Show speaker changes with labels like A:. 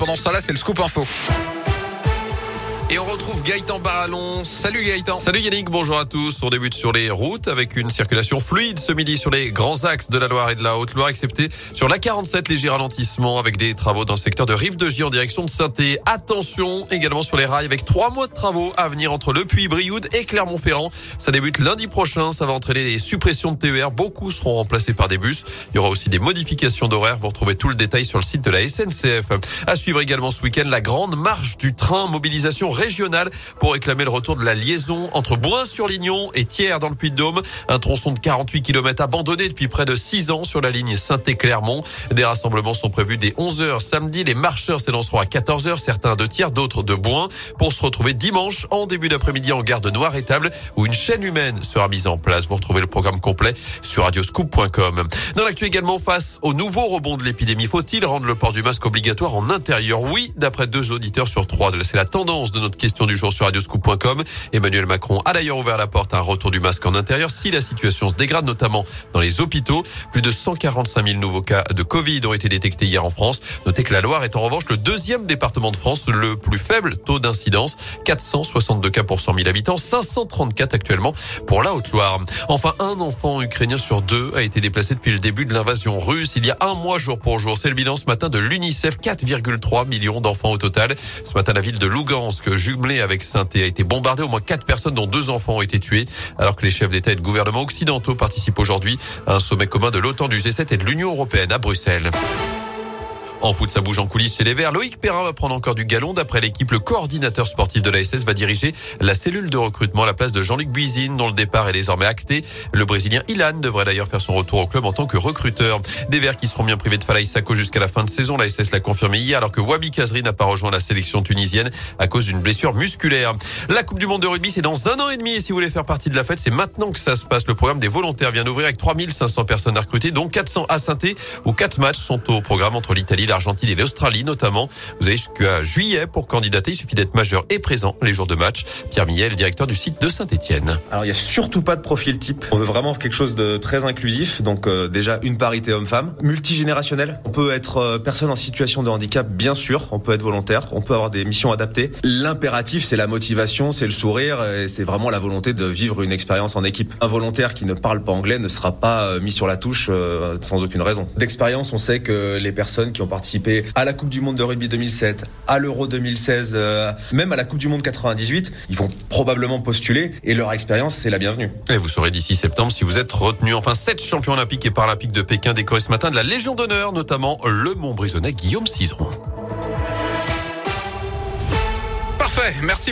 A: pendant ce temps-là, c'est le scoop info. Et on retrouve Gaëtan Barallon. Salut Gaëtan.
B: Salut Yannick, bonjour à tous. On débute sur les routes avec une circulation fluide ce midi sur les grands axes de la Loire et de la Haute-Loire, excepté sur la 47, léger ralentissement avec des travaux dans le secteur de Rive de Gier en direction de saint Attention également sur les rails avec trois mois de travaux à venir entre Le Puy-Brioude et Clermont-Ferrand. Ça débute lundi prochain. Ça va entraîner des suppressions de TER. Beaucoup seront remplacés par des bus. Il y aura aussi des modifications d'horaire. Vous retrouvez tout le détail sur le site de la SNCF. À suivre également ce week-end la grande marche du train mobilisation régionale pour réclamer le retour de la liaison entre Boin-sur-Lignon et Thiers dans le Puy-de-Dôme. Un tronçon de 48 km abandonné depuis près de 6 ans sur la ligne Saint-Clermont. Des rassemblements sont prévus dès 11h samedi. Les marcheurs s'élanceront à 14h, certains de Thiers, d'autres de Boin, pour se retrouver dimanche en début d'après-midi en gare de Noir-Étable où une chaîne humaine sera mise en place. Vous retrouvez le programme complet sur radioscoop.com. Dans l'actu également face au nouveau rebond de l'épidémie, faut-il rendre le port du masque obligatoire en intérieur? Oui, d'après deux auditeurs sur trois. C'est la tendance de notre question du jour sur radioscoop.com. Emmanuel Macron a d'ailleurs ouvert la porte à un retour du masque en intérieur si la situation se dégrade, notamment dans les hôpitaux. Plus de 145 000 nouveaux cas de Covid ont été détectés hier en France. Notez que la Loire est en revanche le deuxième département de France, le plus faible taux d'incidence. 462 cas pour 100 000 habitants, 534 actuellement pour la Haute-Loire. Enfin, un enfant ukrainien sur deux a été déplacé depuis le début de l'invasion russe. Il y a un mois jour pour jour. C'est le bilan ce matin de l'UNICEF. 4,3 millions d'enfants au total. Ce matin, la ville de Lugansk, jumelée avec saint a été bombardée. Au moins quatre personnes, dont deux enfants, ont été tués. Alors que les chefs d'État et de gouvernement occidentaux participent aujourd'hui à un sommet commun de l'OTAN, du G7 et de l'Union européenne à Bruxelles. En foot, ça bouge en coulisses chez les Verts. Loïc Perrin va prendre encore du galon. D'après l'équipe, le coordinateur sportif de la SS va diriger la cellule de recrutement à la place de Jean-Luc Buizine, dont le départ est désormais acté. Le Brésilien Ilan devrait d'ailleurs faire son retour au club en tant que recruteur. Des Verts qui seront bien privés de Falaï Sako jusqu'à la fin de saison. La SS l'a confirmé hier, alors que Wabi Kazri n'a pas rejoint la sélection tunisienne à cause d'une blessure musculaire. La Coupe du Monde de rugby, c'est dans un an et demi. Et si vous voulez faire partie de la fête, c'est maintenant que ça se passe. Le programme des volontaires vient d'ouvrir avec 3500 personnes à recruter, dont 400 à saint où quatre matchs sont au programme entre l'Italie, l'Argentine et l'Australie notamment. Vous avez jusqu'à juillet pour candidater. Il suffit d'être majeur et présent les jours de match. Pierre Millet, le directeur du site de Saint-Etienne.
C: Alors il y a surtout pas de profil type. On veut vraiment quelque chose de très inclusif. Donc euh, déjà une parité homme-femme, multigénérationnel. On peut être euh, personne en situation de handicap, bien sûr. On peut être volontaire. On peut avoir des missions adaptées. L'impératif, c'est la motivation, c'est le sourire et c'est vraiment la volonté de vivre une expérience en équipe. Un volontaire qui ne parle pas anglais ne sera pas euh, mis sur la touche sans aucune raison. D'expérience, on sait que les personnes qui ont à la Coupe du Monde de rugby 2007, à l'Euro 2016, euh, même à la Coupe du Monde 98, ils vont probablement postuler et leur expérience, c'est la bienvenue.
B: Et vous saurez d'ici septembre si vous êtes retenu. Enfin, sept champions olympiques et paralympiques de Pékin décorés ce matin de la Légion d'honneur, notamment le Montbrisonnais Guillaume Cizeron.
A: Parfait, merci.